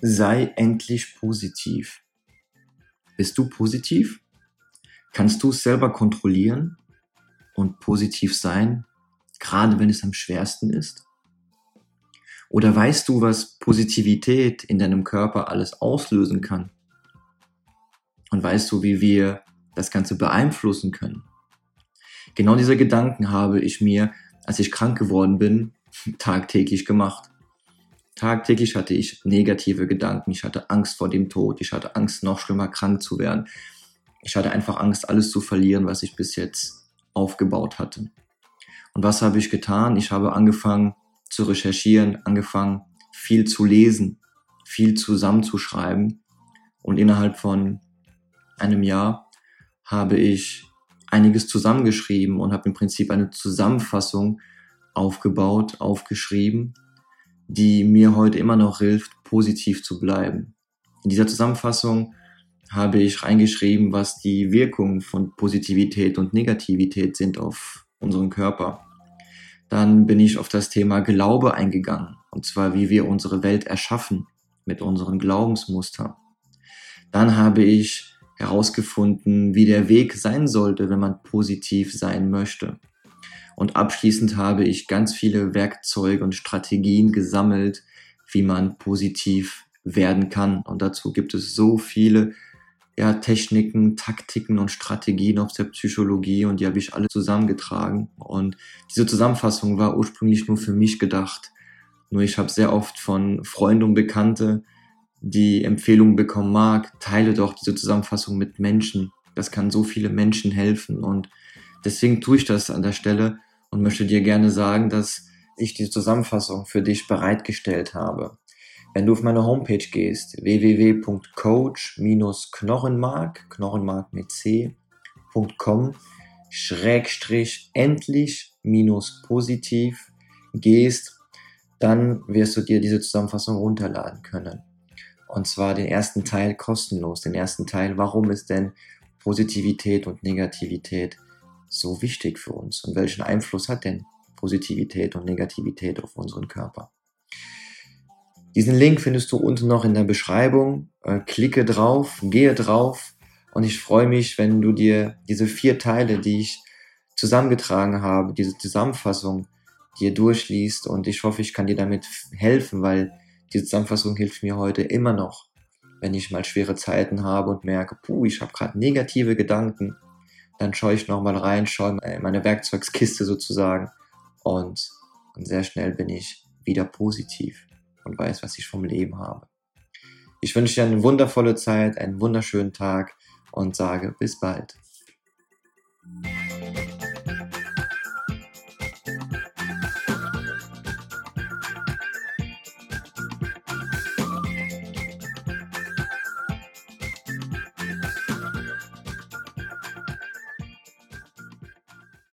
sei endlich positiv. Bist du positiv? Kannst du es selber kontrollieren und positiv sein, gerade wenn es am schwersten ist? Oder weißt du, was Positivität in deinem Körper alles auslösen kann? Und weißt du, wie wir das Ganze beeinflussen können? Genau diese Gedanken habe ich mir, als ich krank geworden bin, tagtäglich gemacht. Tagtäglich hatte ich negative Gedanken. Ich hatte Angst vor dem Tod. Ich hatte Angst, noch schlimmer krank zu werden. Ich hatte einfach Angst, alles zu verlieren, was ich bis jetzt aufgebaut hatte. Und was habe ich getan? Ich habe angefangen zu recherchieren, angefangen viel zu lesen, viel zusammenzuschreiben. Und innerhalb von einem Jahr habe ich einiges zusammengeschrieben und habe im Prinzip eine Zusammenfassung aufgebaut, aufgeschrieben, die mir heute immer noch hilft, positiv zu bleiben. In dieser Zusammenfassung habe ich reingeschrieben, was die Wirkungen von Positivität und Negativität sind auf unseren Körper. Dann bin ich auf das Thema Glaube eingegangen, und zwar wie wir unsere Welt erschaffen mit unseren Glaubensmustern. Dann habe ich herausgefunden, wie der Weg sein sollte, wenn man positiv sein möchte. Und abschließend habe ich ganz viele Werkzeuge und Strategien gesammelt, wie man positiv werden kann. Und dazu gibt es so viele ja, Techniken, Taktiken und Strategien aus der Psychologie und die habe ich alle zusammengetragen. Und diese Zusammenfassung war ursprünglich nur für mich gedacht. Nur ich habe sehr oft von Freunden und Bekannte die Empfehlung bekommen mag, teile doch diese Zusammenfassung mit Menschen. Das kann so viele Menschen helfen und deswegen tue ich das an der Stelle und möchte dir gerne sagen, dass ich diese Zusammenfassung für dich bereitgestellt habe. Wenn du auf meine Homepage gehst, www.coach-knochenmark, Knochenmark mit c.com, schrägstrich endlich minus positiv gehst, dann wirst du dir diese Zusammenfassung runterladen können. Und zwar den ersten Teil kostenlos. Den ersten Teil, warum ist denn Positivität und Negativität so wichtig für uns und welchen Einfluss hat denn Positivität und Negativität auf unseren Körper. Diesen Link findest du unten noch in der Beschreibung. Äh, klicke drauf, gehe drauf und ich freue mich, wenn du dir diese vier Teile, die ich zusammengetragen habe, diese Zusammenfassung dir durchliest und ich hoffe, ich kann dir damit helfen, weil diese Zusammenfassung hilft mir heute immer noch, wenn ich mal schwere Zeiten habe und merke, puh, ich habe gerade negative Gedanken dann schaue ich nochmal rein, schaue in meine Werkzeugskiste sozusagen und, und sehr schnell bin ich wieder positiv und weiß, was ich vom Leben habe. Ich wünsche dir eine wundervolle Zeit, einen wunderschönen Tag und sage bis bald.